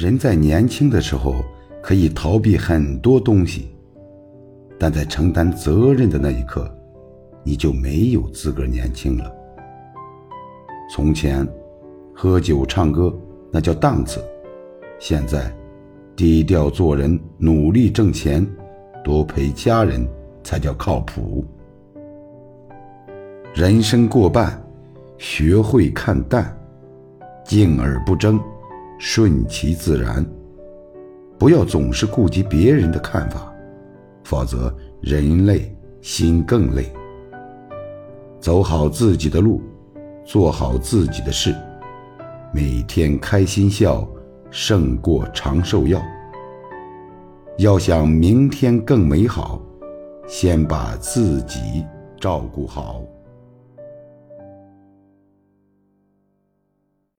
人在年轻的时候可以逃避很多东西，但在承担责任的那一刻，你就没有资格年轻了。从前，喝酒唱歌那叫档次，现在，低调做人，努力挣钱，多陪家人才叫靠谱。人生过半，学会看淡，静而不争。顺其自然，不要总是顾及别人的看法，否则人累心更累。走好自己的路，做好自己的事，每天开心笑胜过长寿药。要想明天更美好，先把自己照顾好。